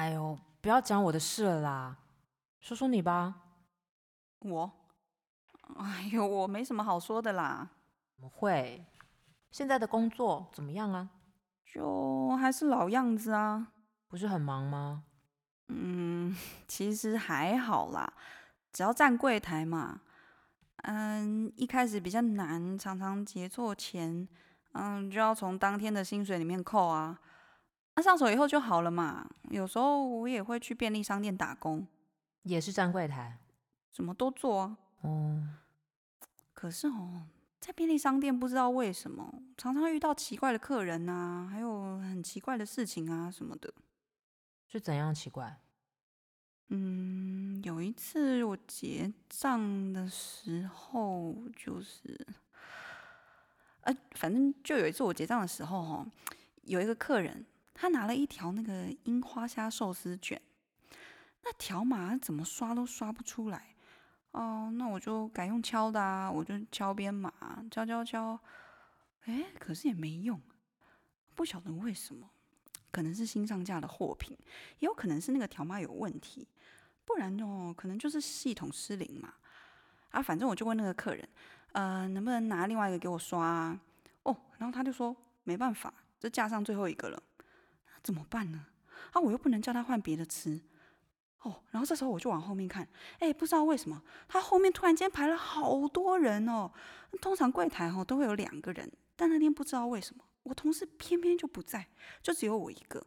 哎呦，不要讲我的事了啦，说说你吧。我？哎呦，我没什么好说的啦。怎么会？现在的工作怎么样啊？就还是老样子啊。不是很忙吗？嗯，其实还好啦，只要站柜台嘛。嗯，一开始比较难，常常结错钱，嗯，就要从当天的薪水里面扣啊。那上手以后就好了嘛。有时候我也会去便利商店打工，也是站柜台，什么都做啊。哦，可是哦，在便利商店不知道为什么，常常遇到奇怪的客人啊，还有很奇怪的事情啊什么的。是怎样奇怪？嗯，有一次我结账的时候，就是，呃，反正就有一次我结账的时候，哦，有一个客人，他拿了一条那个樱花虾寿司卷，那条码怎么刷都刷不出来，哦，那我就改用敲的啊，我就敲编码，敲敲敲，哎，可是也没用，不晓得为什么。可能是新上架的货品，也有可能是那个条码有问题，不然哦，可能就是系统失灵嘛。啊，反正我就问那个客人，呃，能不能拿另外一个给我刷？哦，然后他就说没办法，这架上最后一个了，怎么办呢？啊，我又不能叫他换别的吃。哦，然后这时候我就往后面看，哎，不知道为什么他后面突然间排了好多人哦。通常柜台哦都会有两个人，但那天不知道为什么。我同事偏偏就不在，就只有我一个。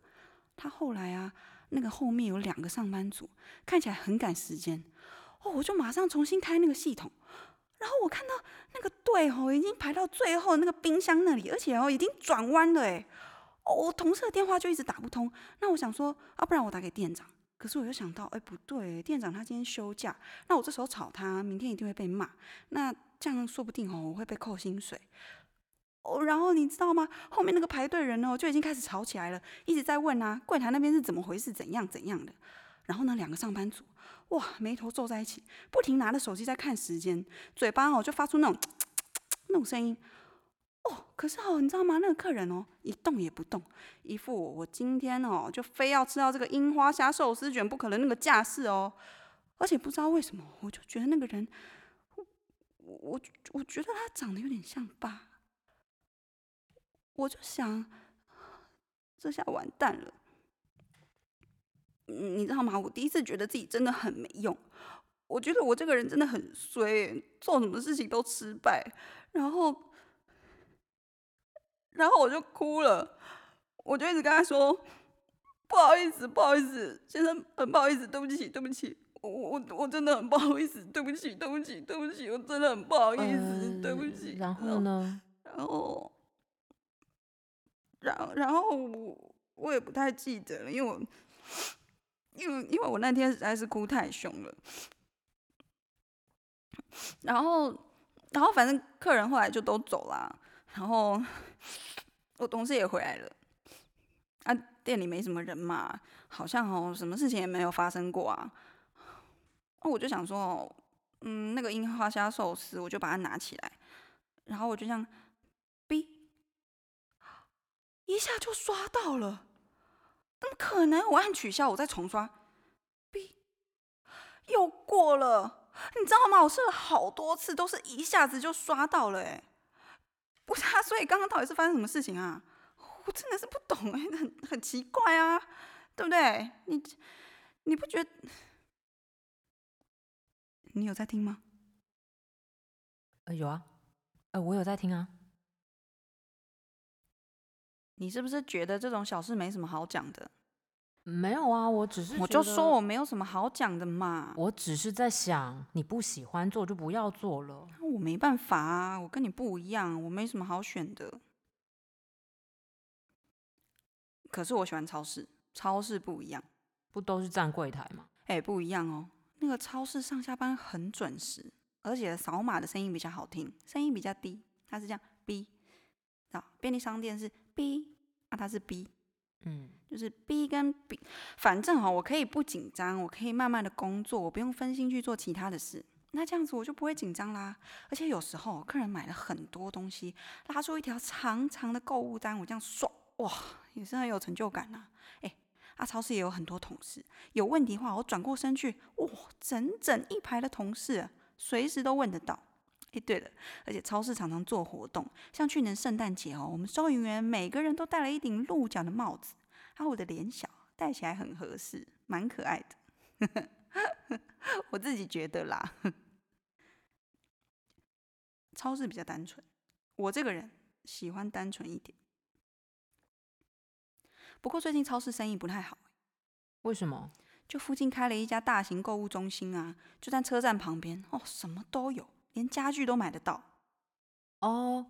他后来啊，那个后面有两个上班族，看起来很赶时间。哦，我就马上重新开那个系统，然后我看到那个队哦，已经排到最后那个冰箱那里，而且哦，已经转弯了哎。我同事的电话就一直打不通。那我想说，啊，不然我打给店长。可是我又想到，哎，不对，店长他今天休假，那我这时候吵他，明天一定会被骂。那这样说不定哦，我会被扣薪水。哦，然后你知道吗？后面那个排队人哦，就已经开始吵起来了，一直在问啊，柜台那边是怎么回事，怎样怎样的。然后呢，两个上班族哇，眉头皱在一起，不停拿着手机在看时间，嘴巴哦就发出那种 那种声音。哦，可是哦，你知道吗？那个客人哦，一动也不动，一副我今天哦就非要吃到这个樱花虾寿司卷不可能那个架势哦。而且不知道为什么，我就觉得那个人，我我我觉得他长得有点像爸。我就想，这下完蛋了。你知道吗？我第一次觉得自己真的很没用。我觉得我这个人真的很衰，做什么事情都失败。然后，然后我就哭了。我就一直跟他说：“不好意思，不好意思，先生，很不好意思，对不起，对不起，我我我真的很不好意思，对不起，对不起，对不起，我真的很不好意思，呃、对不起。”然后呢？然后。然后，然后我我也不太记得了，因为我，因为因为我那天实在是哭太凶了。然后，然后反正客人后来就都走了，然后我同事也回来了。啊，店里没什么人嘛，好像哦，什么事情也没有发生过啊。那我就想说，嗯，那个樱花虾寿司，我就把它拿起来，然后我就这样。一下就刷到了，怎么可能？我按取消，我再重刷，B 又过了。你知道吗？我试了好多次，都是一下子就刷到了。哎，不是啊，所以刚刚到底是发生什么事情啊？我真的是不懂哎，很很奇怪啊，对不对？你你不觉得？你有在听吗？呃，有啊，呃，我有在听啊。你是不是觉得这种小事没什么好讲的？没有啊，我只是……我就说我没有什么好讲的嘛。我只是在想，你不喜欢做就不要做了。那我没办法啊，我跟你不一样，我没什么好选的。可是我喜欢超市，超市不一样，不都是站柜台吗？哎，不一样哦。那个超市上下班很准时，而且扫码的声音比较好听，声音比较低，它是这样 B。啊，便利商店是 B。啊它是 B，嗯，就是 B 跟 B，反正哈，我可以不紧张，我可以慢慢的工作，我不用分心去做其他的事。那这样子我就不会紧张啦。而且有时候客人买了很多东西，拉出一条长长的购物单，我这样刷，哇，也是很有成就感呐。哎，啊，超市也有很多同事，有问题的话，我转过身去，哇，整整一排的同事，随时都问得到。哎，对了，而且超市常常做活动，像去年圣诞节哦，我们收银员每个人都戴了一顶鹿角的帽子，啊，我的脸小，戴起来很合适，蛮可爱的。我自己觉得啦，超市比较单纯，我这个人喜欢单纯一点。不过最近超市生意不太好，为什么？就附近开了一家大型购物中心啊，就在车站旁边哦，什么都有。连家具都买得到哦！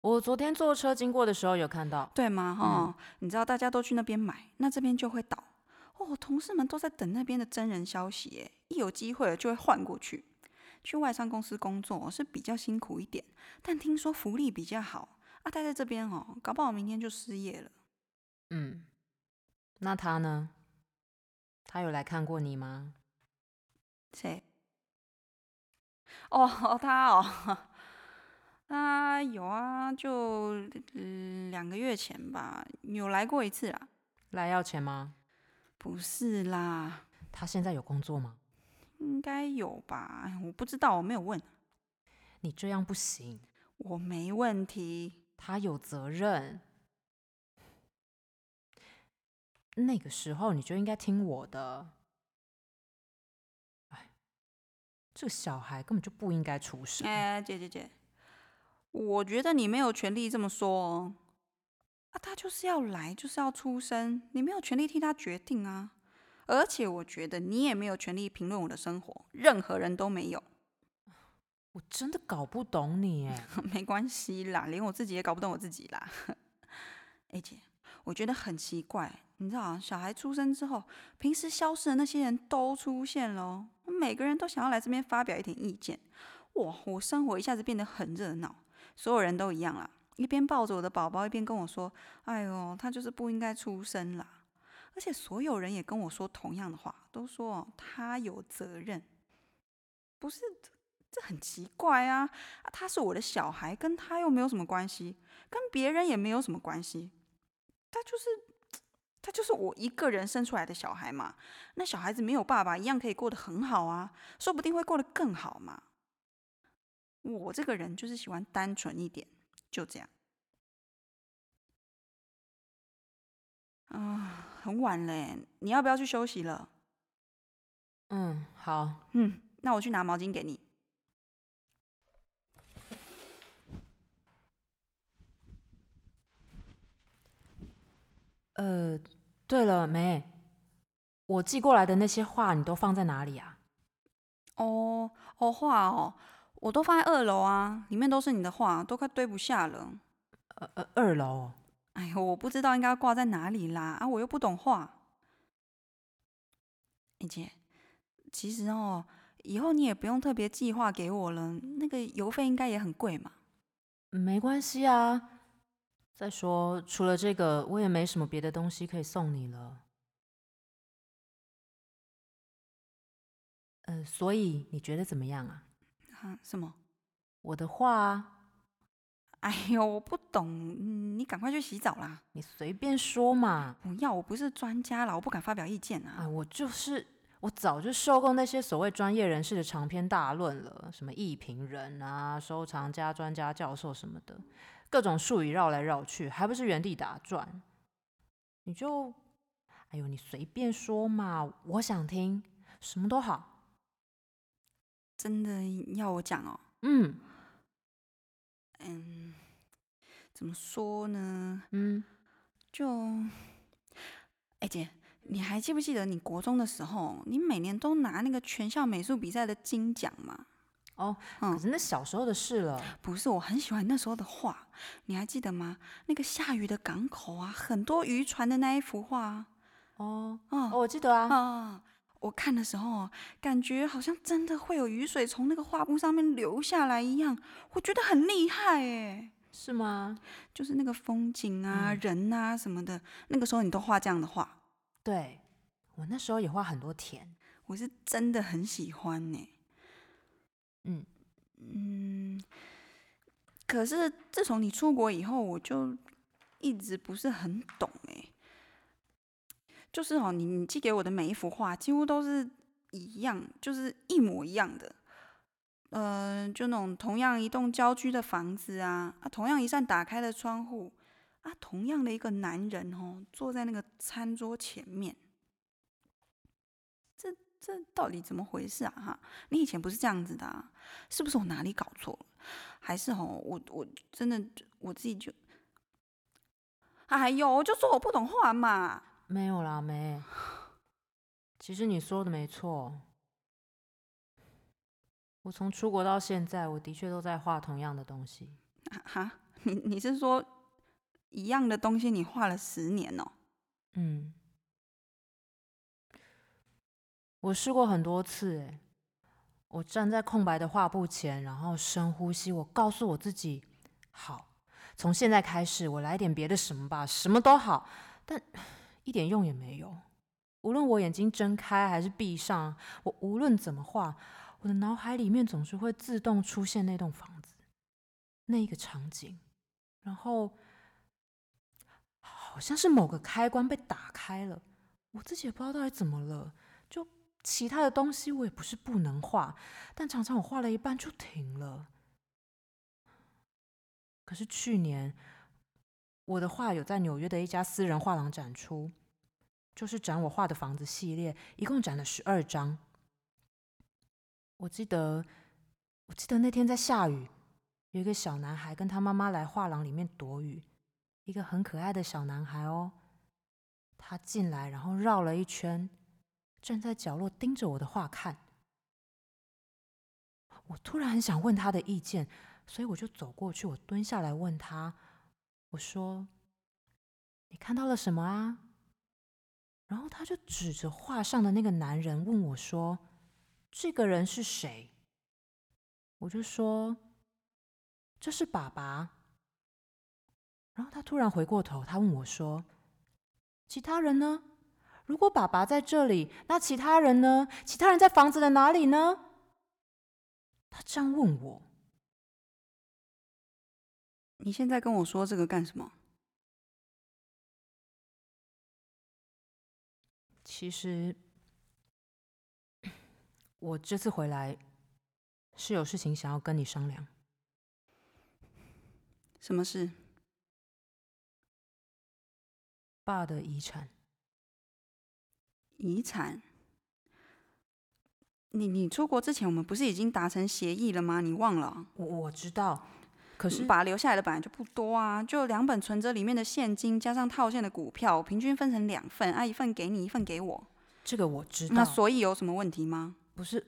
我昨天坐车经过的时候有看到，对吗？哈、嗯，你知道大家都去那边买，那这边就会倒哦。同事们都在等那边的真人消息，哎，一有机会就会换过去。去外商公司工作是比较辛苦一点，但听说福利比较好啊。待在这边哦，搞不好明天就失业了。嗯，那他呢？他有来看过你吗？谁？哦，他哦，他有啊，就两个月前吧，有来过一次啦。来要钱吗？不是啦。他现在有工作吗？应该有吧，我不知道，我没有问。你这样不行。我没问题。他有责任。那个时候你就应该听我的。这个小孩根本就不应该出生。哎，姐姐姐，我觉得你没有权利这么说哦。啊，他就是要来，就是要出生，你没有权利替他决定啊。而且我觉得你也没有权利评论我的生活，任何人都没有。我真的搞不懂你哎。没关系啦，连我自己也搞不懂我自己啦。哎，姐，我觉得很奇怪。你知道，小孩出生之后，平时消失的那些人都出现了，每个人都想要来这边发表一点意见。哇，我生活一下子变得很热闹，所有人都一样啦，一边抱着我的宝宝，一边跟我说：“哎呦，他就是不应该出生啦。”而且所有人也跟我说同样的话，都说他有责任。不是，这很奇怪啊！他是我的小孩，跟他又没有什么关系，跟别人也没有什么关系，他就是。他就是我一个人生出来的小孩嘛，那小孩子没有爸爸一样可以过得很好啊，说不定会过得更好嘛。我这个人就是喜欢单纯一点，就这样。啊，很晚嘞，你要不要去休息了？嗯，好，嗯，那我去拿毛巾给你。呃，对了，梅，我寄过来的那些画你都放在哪里啊？哦哦，画哦，我都放在二楼啊，里面都是你的画，都快堆不下了。呃呃，二楼？哎呦，我不知道应该要挂在哪里啦，啊，我又不懂画。哎姐，其实哦，以后你也不用特别寄画给我了，那个邮费应该也很贵嘛。没关系啊。再说，除了这个，我也没什么别的东西可以送你了。呃，所以你觉得怎么样啊？啊，什么？我的画啊？哎呦，我不懂，你赶快去洗澡啦！你随便说嘛。不要，我不是专家啦，我不敢发表意见啊。啊，我就是，我早就受够那些所谓专业人士的长篇大论了，什么艺评人啊、收藏家、专家、教授什么的。各种术语绕来绕去，还不是原地打转？你就，哎呦，你随便说嘛，我想听，什么都好。真的要我讲哦？嗯，嗯，怎么说呢？嗯，就，哎姐，你还记不记得你国中的时候，你每年都拿那个全校美术比赛的金奖吗？哦，可是那小时候的事了。嗯，不是，我很喜欢那时候的画，你还记得吗？那个下雨的港口啊，很多渔船的那一幅画。哦，哦，我记得啊。啊，我看的时候，感觉好像真的会有雨水从那个画布上面流下来一样，我觉得很厉害哎。是吗？就是那个风景啊、嗯、人啊什么的，那个时候你都画这样的画。对，我那时候也画很多田，我是真的很喜欢呢。嗯嗯，可是自从你出国以后，我就一直不是很懂哎。就是哦，你你寄给我的每一幅画几乎都是一样，就是一模一样的。呃，就那种同样一栋郊区的房子啊，啊，同样一扇打开的窗户，啊，同样的一个男人哦，坐在那个餐桌前面。这这到底怎么回事啊？哈，你以前不是这样子的啊？是不是我哪里搞错了？还是哦，我我真的我自己就，哎呦，我就说我不懂画嘛。没有啦，没。其实你说的没错。我从出国到现在，我的确都在画同样的东西。哈，你你是说一样的东西你画了十年哦？嗯，我试过很多次。哎，我站在空白的画布前，然后深呼吸。我告诉我自己，好，从现在开始，我来点别的什么吧，什么都好。但一点用也没有。无论我眼睛睁开还是闭上，我无论怎么画。我的脑海里面总是会自动出现那栋房子，那一个场景，然后好像是某个开关被打开了，我自己也不知道到底怎么了。其他的东西我也不是不能画，但常常我画了一半就停了。可是去年我的画有在纽约的一家私人画廊展出，就是展我画的房子系列，一共展了十二张。我记得，我记得那天在下雨，有一个小男孩跟他妈妈来画廊里面躲雨，一个很可爱的小男孩哦。他进来，然后绕了一圈，站在角落盯着我的画看。我突然很想问他的意见，所以我就走过去，我蹲下来问他，我说：“你看到了什么啊？”然后他就指着画上的那个男人问我说。这个人是谁？我就说，这是爸爸。然后他突然回过头，他问我说：“其他人呢？如果爸爸在这里，那其他人呢？其他人在房子的哪里呢？”他这样问我。你现在跟我说这个干什么？其实。我这次回来是有事情想要跟你商量。什么事？爸的遗产。遗产？你你出国之前，我们不是已经达成协议了吗？你忘了？我我知道，可是把留下来的本来就不多啊，就两本存折里面的现金，加上套现的股票，平均分成两份，啊，一份给你，一份给我。这个我知道。那所以有什么问题吗？不是，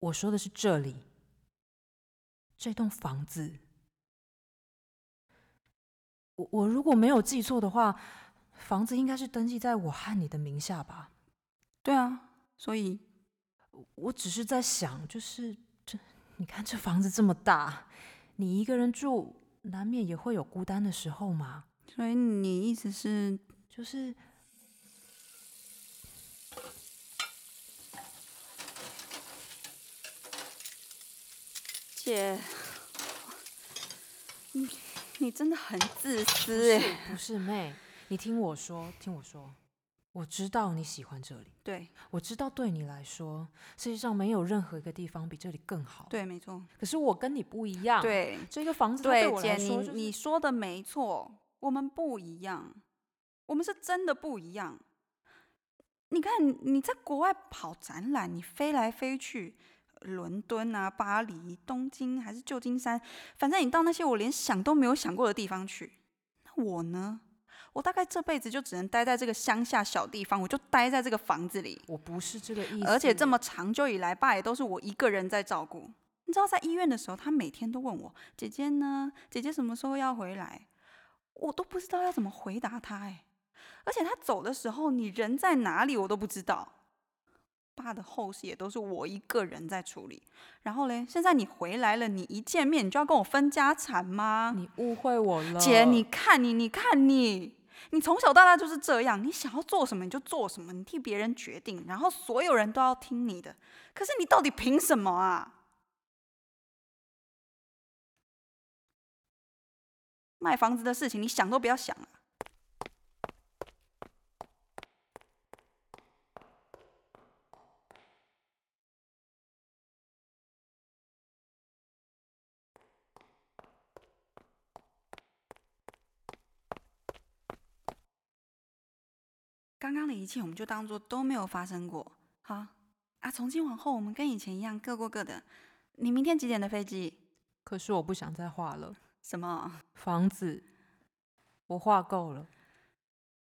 我说的是这里，这栋房子。我我如果没有记错的话，房子应该是登记在我和你的名下吧？对啊，所以，我只是在想，就是这，你看这房子这么大，你一个人住，难免也会有孤单的时候嘛。所以你意思是，就是。姐，你你真的很自私哎！不是妹，你听我说，听我说，我知道你喜欢这里，对，我知道对你来说，世界上没有任何一个地方比这里更好，对，没错。可是我跟你不一样，对，这个房子对我来说，你说的没错，我们不一样，我们是真的不一样。你看你在国外跑展览，你飞来飞去。伦敦啊，巴黎、东京还是旧金山，反正你到那些我连想都没有想过的地方去。那我呢？我大概这辈子就只能待在这个乡下小地方，我就待在这个房子里。我不是这个意思。而且这么长久以来，爸也都是我一个人在照顾。你知道，在医院的时候，他每天都问我：“姐姐呢？姐姐什么时候要回来？”我都不知道要怎么回答他。哎，而且他走的时候，你人在哪里，我都不知道。爸的后事也都是我一个人在处理，然后嘞，现在你回来了，你一见面你就要跟我分家产吗？你误会我了，姐，你看你，你看你，你从小到大就是这样，你想要做什么你就做什么，你替别人决定，然后所有人都要听你的，可是你到底凭什么啊？卖房子的事情你想都不要想啊！刚刚的一切我们就当做都没有发生过。好啊，从今往后我们跟以前一样，各过各的。你明天几点的飞机？可是我不想再画了。什么？房子？我画够了。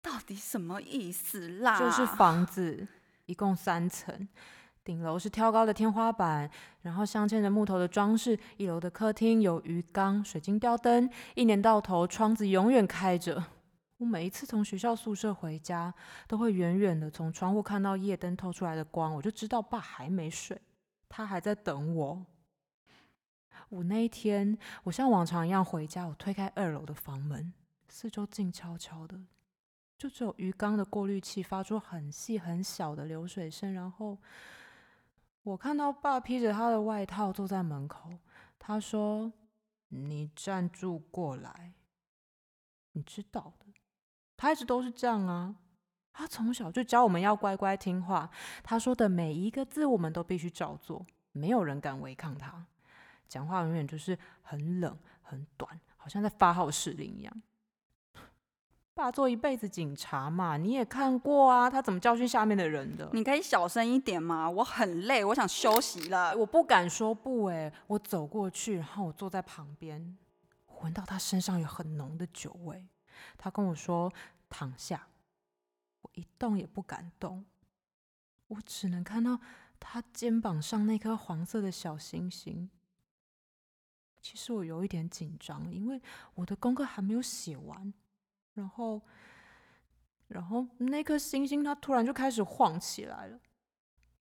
到底什么意思啦？就是房子，一共三层，顶楼是挑高的天花板，然后镶嵌着木头的装饰。一楼的客厅有鱼缸、水晶吊灯，一年到头窗子永远开着。我每一次从学校宿舍回家，都会远远的从窗户看到夜灯透出来的光，我就知道爸还没睡，他还在等我。我那一天，我像往常一样回家，我推开二楼的房门，四周静悄悄的。就只有鱼缸的过滤器发出很细很小的流水声，然后我看到爸披着他的外套坐在门口。他说：“你站住过来，你知道的，他一直都是这样啊。他从小就教我们要乖乖听话，他说的每一个字我们都必须照做，没有人敢违抗他。讲话永远就是很冷很短，好像在发号施令一样。”爸做一辈子警察嘛，你也看过啊，他怎么教训下面的人的？你可以小声一点吗？我很累，我想休息了。我不敢说不哎，我走过去，然后我坐在旁边，闻到他身上有很浓的酒味。他跟我说躺下，我一动也不敢动，我只能看到他肩膀上那颗黄色的小星星。其实我有一点紧张，因为我的功课还没有写完。然后，然后那颗星星它突然就开始晃起来了，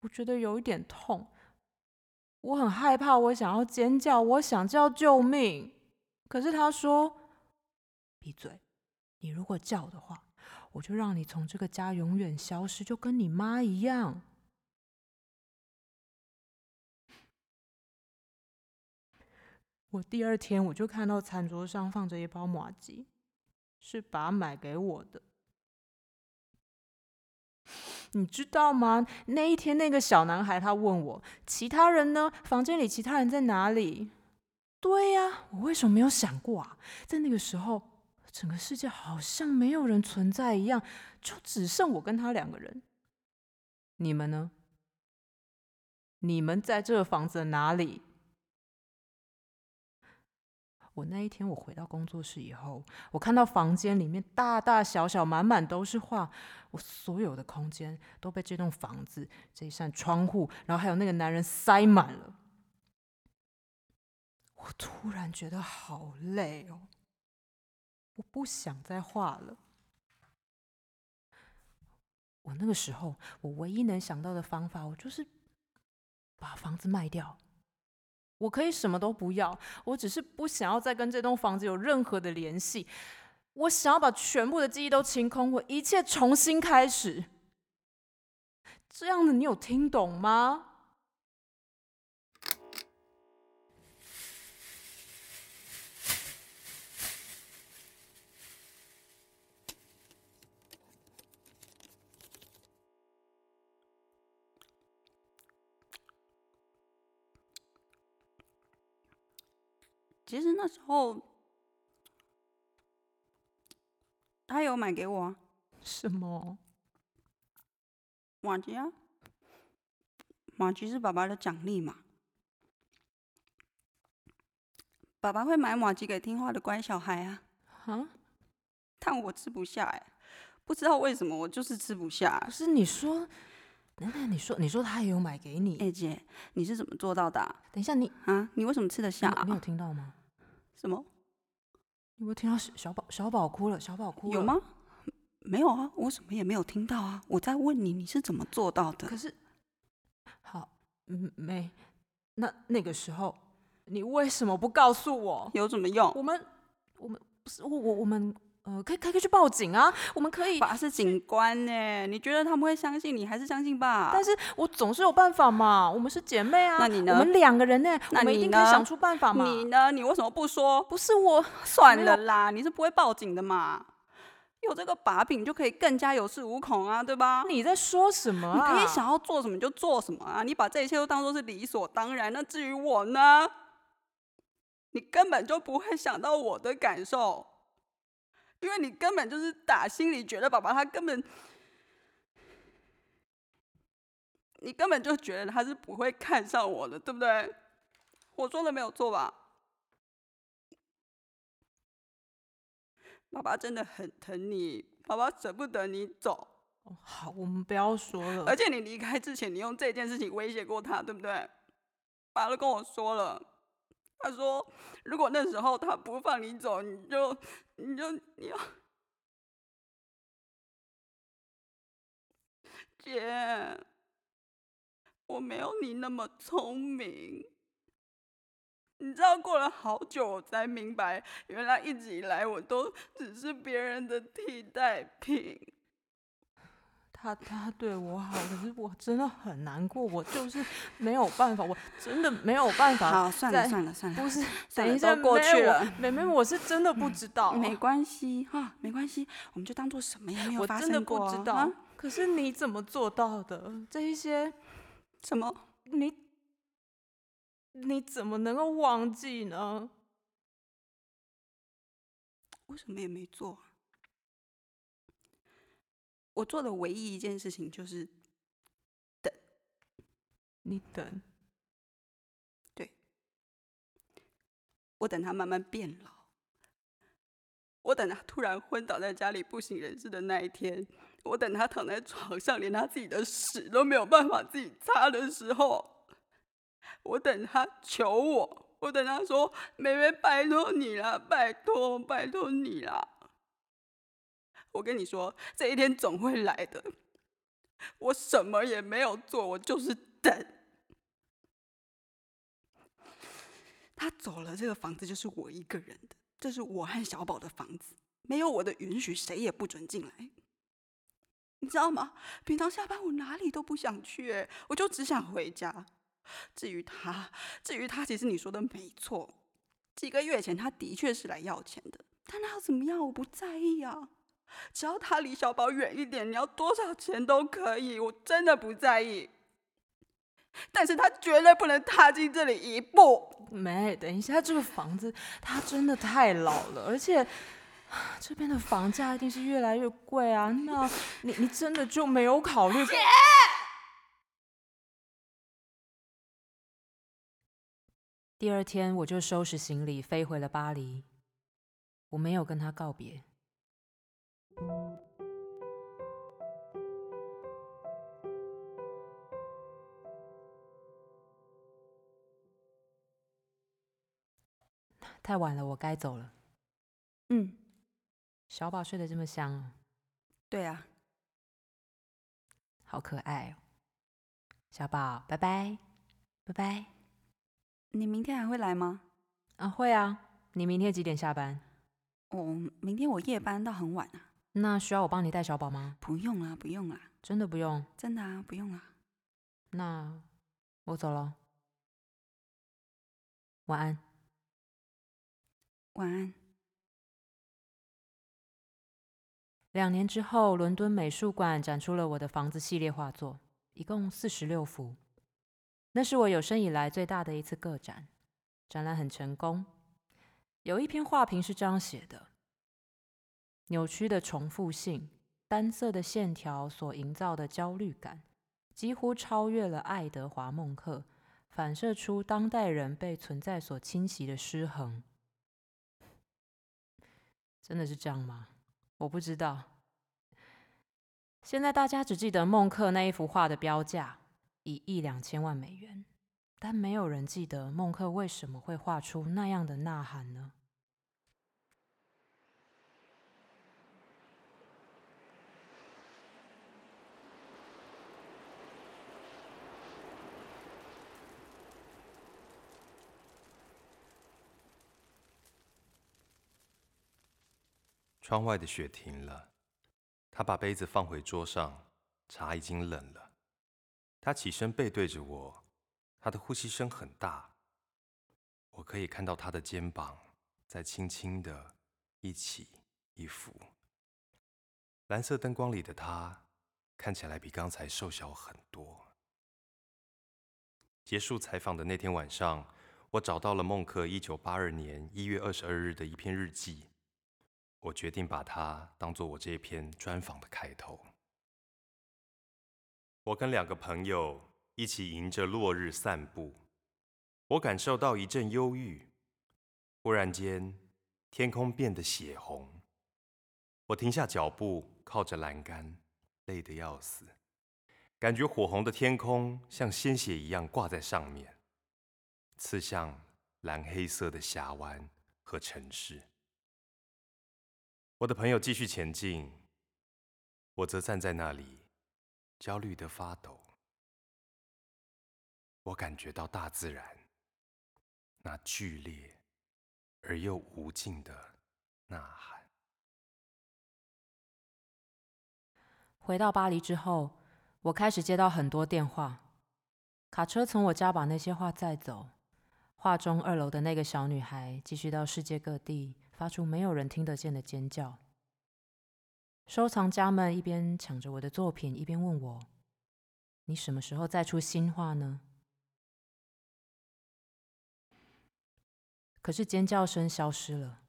我觉得有一点痛，我很害怕，我想要尖叫，我想叫救命，可是他说：“闭嘴，你如果叫的话，我就让你从这个家永远消失，就跟你妈一样。”我第二天我就看到餐桌上放着一包麻吉。是爸买给我的，你知道吗？那一天，那个小男孩他问我，其他人呢？房间里其他人在哪里？对呀，我为什么没有想过啊？在那个时候，整个世界好像没有人存在一样，就只剩我跟他两个人。你们呢？你们在这个房子哪里？我那一天，我回到工作室以后，我看到房间里面大大小小、满满都是画，我所有的空间都被这栋房子、这一扇窗户，然后还有那个男人塞满了。我突然觉得好累哦，我不想再画了。我那个时候，我唯一能想到的方法，我就是把房子卖掉。我可以什么都不要，我只是不想要再跟这栋房子有任何的联系。我想要把全部的记忆都清空，我一切重新开始。这样子你有听懂吗？其实那时候，他有买给我啊。什么？马吉啊！马吉是爸爸的奖励嘛。爸爸会买马吉给听话的乖小孩啊。啊？但我吃不下哎，不知道为什么，我就是吃不下。不是你说，等等，你说，你说他也有买给你？哎姐，你是怎么做到的啊？等一下你，你啊，你为什么吃得下啊？你有听到吗？什么？有没有听到小宝小宝哭了？小宝哭了？有吗？没有啊，我什么也没有听到啊。我在问你，你是怎么做到的？可是，好，嗯，没。那那个时候，你为什么不告诉我？有什么用？我们，我们不是我我我们。呃，可以可以去报警啊！我们可以。爸是警官呢，你觉得他们会相信你，还是相信爸？但是我总是有办法嘛。我们是姐妹啊。那你呢？我们两个人呢？我们一定可以想出办法嘛。你呢？你为什么不说？不是我，算了啦，你是不会报警的嘛。有这个把柄就可以更加有恃无恐啊，对吧？你在说什么啊？你可以想要做什么就做什么啊！你把这一切都当做是理所当然。那至于我呢？你根本就不会想到我的感受。因为你根本就是打心里觉得爸爸他根本你根本就觉得他是不会看上我的对不对？我说的没有错吧？爸爸真的很疼你爸爸舍不得你走好我们不要说了。而且你离开之前你用这件事情威胁过他对不对？爸都跟我说了他说如果那时候他不放你走，你就你就你要姐，我没有你那么聪明。你知道，过了好久，我才明白，原来一直以来我都只是别人的替代品。他他对我好，可是我真的很难过，我就是没有办法，我真的没有办法。好，算了算了算了，不是，等一下过去了。妹妹，我是真的不知道。没关系哈，没关系，我们就当做什么也没有发生过。我真的不知道。啊、可是你怎么做到的？这一些什么？你。你怎么能够忘记呢？我什么也没做。我做的唯一一件事情就是等。你等？对。我等他慢慢变老。我等他突然昏倒在家里不省人事的那一天。我等他躺在床上，连他自己的屎都没有办法自己擦的时候。我等他求我，我等他说：“妹妹，拜托你了，拜托，拜托你了。”我跟你说，这一天总会来的。我什么也没有做，我就是等。他走了，这个房子就是我一个人的，这是我和小宝的房子，没有我的允许，谁也不准进来。你知道吗？平常下班我哪里都不想去，我就只想回家。至于他，至于他，其实你说的没错。几个月前，他的确是来要钱的，但他要怎么样？我不在意啊。只要他离小宝远一点，你要多少钱都可以，我真的不在意。但是他绝对不能踏进这里一步。没，等一下，这个房子它真的太老了，而且这边的房价一定是越来越贵啊。那你，你真的就没有考虑过？第二天，我就收拾行李飞回了巴黎。我没有跟他告别。太晚了，我该走了。嗯，小宝睡得这么香啊？对啊，好可爱哦。小宝，拜拜，拜拜。你明天还会来吗？啊，会啊。你明天几点下班？哦，明天我夜班到很晚啊。那需要我帮你带小宝吗？不用啦，不用啦。真的不用？真的啊，不用啦。那我走了。晚安。晚安。两年之后，伦敦美术馆展出了我的房子系列画作，一共四十六幅。那是我有生以来最大的一次个展，展览很成功。有一篇画评是这样写的：扭曲的重复性、单色的线条所营造的焦虑感，几乎超越了爱德华·孟克，反射出当代人被存在所侵袭的失衡。真的是这样吗？我不知道。现在大家只记得孟克那一幅画的标价。一亿两千万美元，但没有人记得孟克为什么会画出那样的呐喊呢？窗外的雪停了，他把杯子放回桌上，茶已经冷了。他起身背对着我，他的呼吸声很大，我可以看到他的肩膀在轻轻的一起一伏。蓝色灯光里的他看起来比刚才瘦小很多。结束采访的那天晚上，我找到了孟克一九八二年一月二十二日的一篇日记，我决定把它当做我这篇专访的开头。我跟两个朋友一起迎着落日散步，我感受到一阵忧郁。忽然间，天空变得血红，我停下脚步，靠着栏杆，累得要死，感觉火红的天空像鲜血一样挂在上面，刺向蓝黑色的峡湾和城市。我的朋友继续前进，我则站在那里，焦虑的发抖。我感觉到大自然那剧烈而又无尽的呐喊。回到巴黎之后，我开始接到很多电话，卡车从我家把那些画载走。画中二楼的那个小女孩继续到世界各地。发出没有人听得见的尖叫。收藏家们一边抢着我的作品，一边问我：“你什么时候再出新画呢？”可是尖叫声消失了，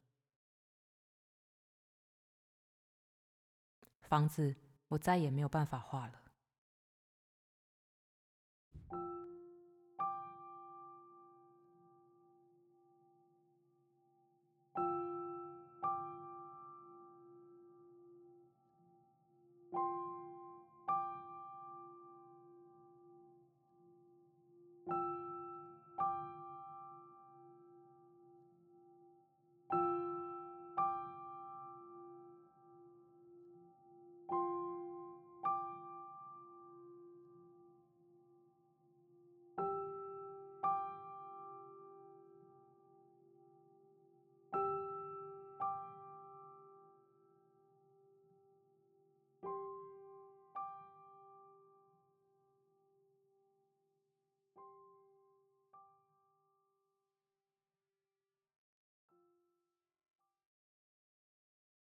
房子我再也没有办法画了。